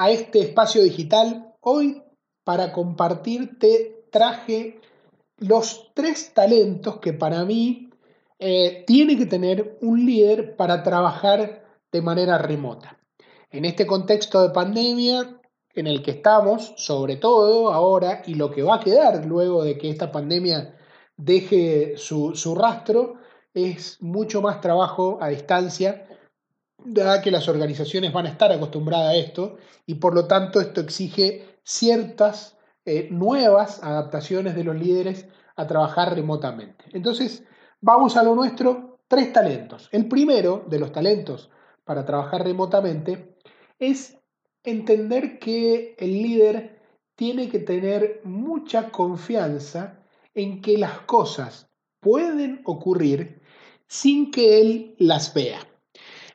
a este espacio digital. Hoy para compartirte traje los tres talentos que para mí eh, tiene que tener un líder para trabajar de manera remota. En este contexto de pandemia en el que estamos, sobre todo ahora, y lo que va a quedar luego de que esta pandemia deje su, su rastro, es mucho más trabajo a distancia dada que las organizaciones van a estar acostumbradas a esto y por lo tanto esto exige ciertas eh, nuevas adaptaciones de los líderes a trabajar remotamente. Entonces, vamos a lo nuestro, tres talentos. El primero de los talentos para trabajar remotamente es entender que el líder tiene que tener mucha confianza en que las cosas pueden ocurrir sin que él las vea.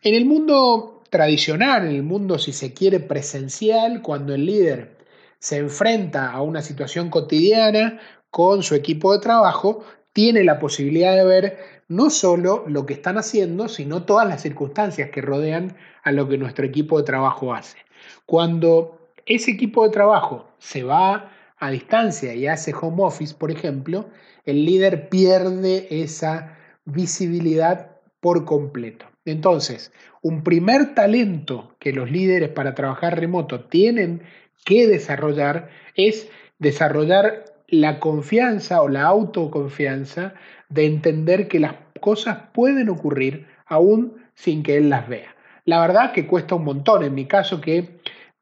En el mundo tradicional, en el mundo, si se quiere, presencial, cuando el líder se enfrenta a una situación cotidiana con su equipo de trabajo, tiene la posibilidad de ver no solo lo que están haciendo, sino todas las circunstancias que rodean a lo que nuestro equipo de trabajo hace. Cuando ese equipo de trabajo se va a distancia y hace home office, por ejemplo, el líder pierde esa visibilidad por completo. Entonces, un primer talento que los líderes para trabajar remoto tienen que desarrollar es desarrollar la confianza o la autoconfianza de entender que las cosas pueden ocurrir aún sin que él las vea. La verdad que cuesta un montón. En mi caso que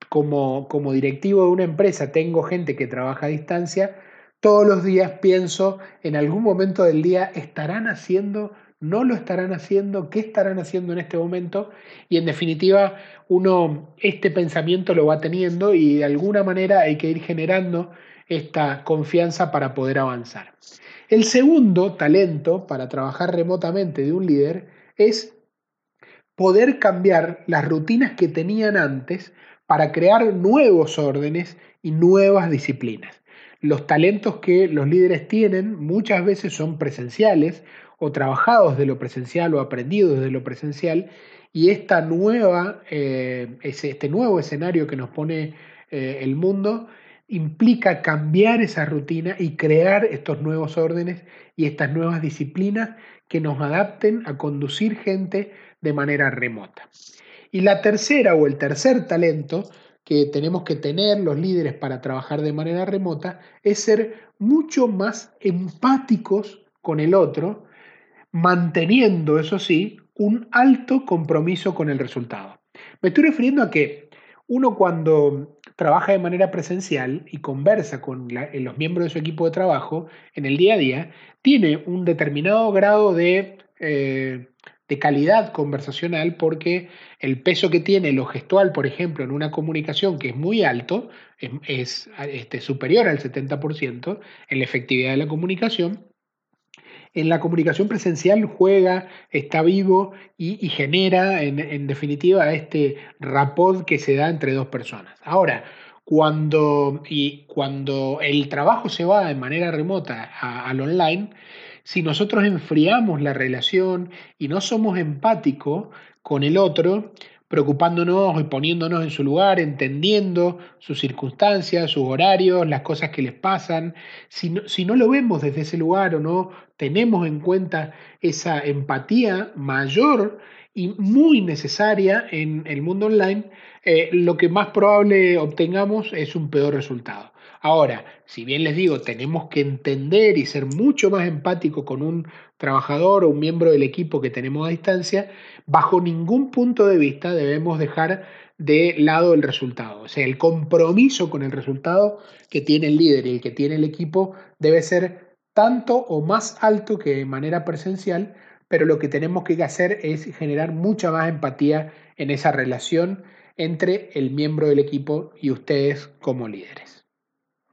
como, como directivo de una empresa tengo gente que trabaja a distancia, todos los días pienso en algún momento del día estarán haciendo no lo estarán haciendo, qué estarán haciendo en este momento y en definitiva uno este pensamiento lo va teniendo y de alguna manera hay que ir generando esta confianza para poder avanzar. El segundo talento para trabajar remotamente de un líder es poder cambiar las rutinas que tenían antes para crear nuevos órdenes y nuevas disciplinas. Los talentos que los líderes tienen muchas veces son presenciales o trabajados de lo presencial o aprendidos de lo presencial y esta nueva, eh, este nuevo escenario que nos pone eh, el mundo implica cambiar esa rutina y crear estos nuevos órdenes y estas nuevas disciplinas que nos adapten a conducir gente de manera remota. Y la tercera o el tercer talento que tenemos que tener los líderes para trabajar de manera remota es ser mucho más empáticos con el otro manteniendo, eso sí, un alto compromiso con el resultado. Me estoy refiriendo a que uno cuando trabaja de manera presencial y conversa con los miembros de su equipo de trabajo en el día a día, tiene un determinado grado de, eh, de calidad conversacional porque el peso que tiene lo gestual, por ejemplo, en una comunicación que es muy alto, es, es este, superior al 70% en la efectividad de la comunicación, en la comunicación presencial juega, está vivo y, genera en, definitiva este rapport que se da entre dos personas. Ahora, cuando, y cuando el trabajo se va de manera remota al online, si nosotros enfriamos la relación y no somos empáticos con el otro, preocupándonos y poniéndonos en su lugar, entendiendo sus circunstancias, sus horarios, las cosas que les pasan. Si no, lo vemos desde ese lugar o no tenemos en cuenta esa empatía mayor y muy necesaria en el mundo online, eh, lo que más probable obtengamos es un peor resultado. Ahora, si bien les digo, tenemos que entender y ser mucho más empático con un trabajador o un miembro del equipo que tenemos a distancia, bajo ningún punto de vista debemos dejar de lado el resultado. O sea, el compromiso con el resultado que tiene el líder y el que tiene el equipo debe ser tanto o más alto que de manera presencial, pero lo que tenemos que hacer es generar mucha más empatía en esa relación entre el miembro del equipo y ustedes como líderes.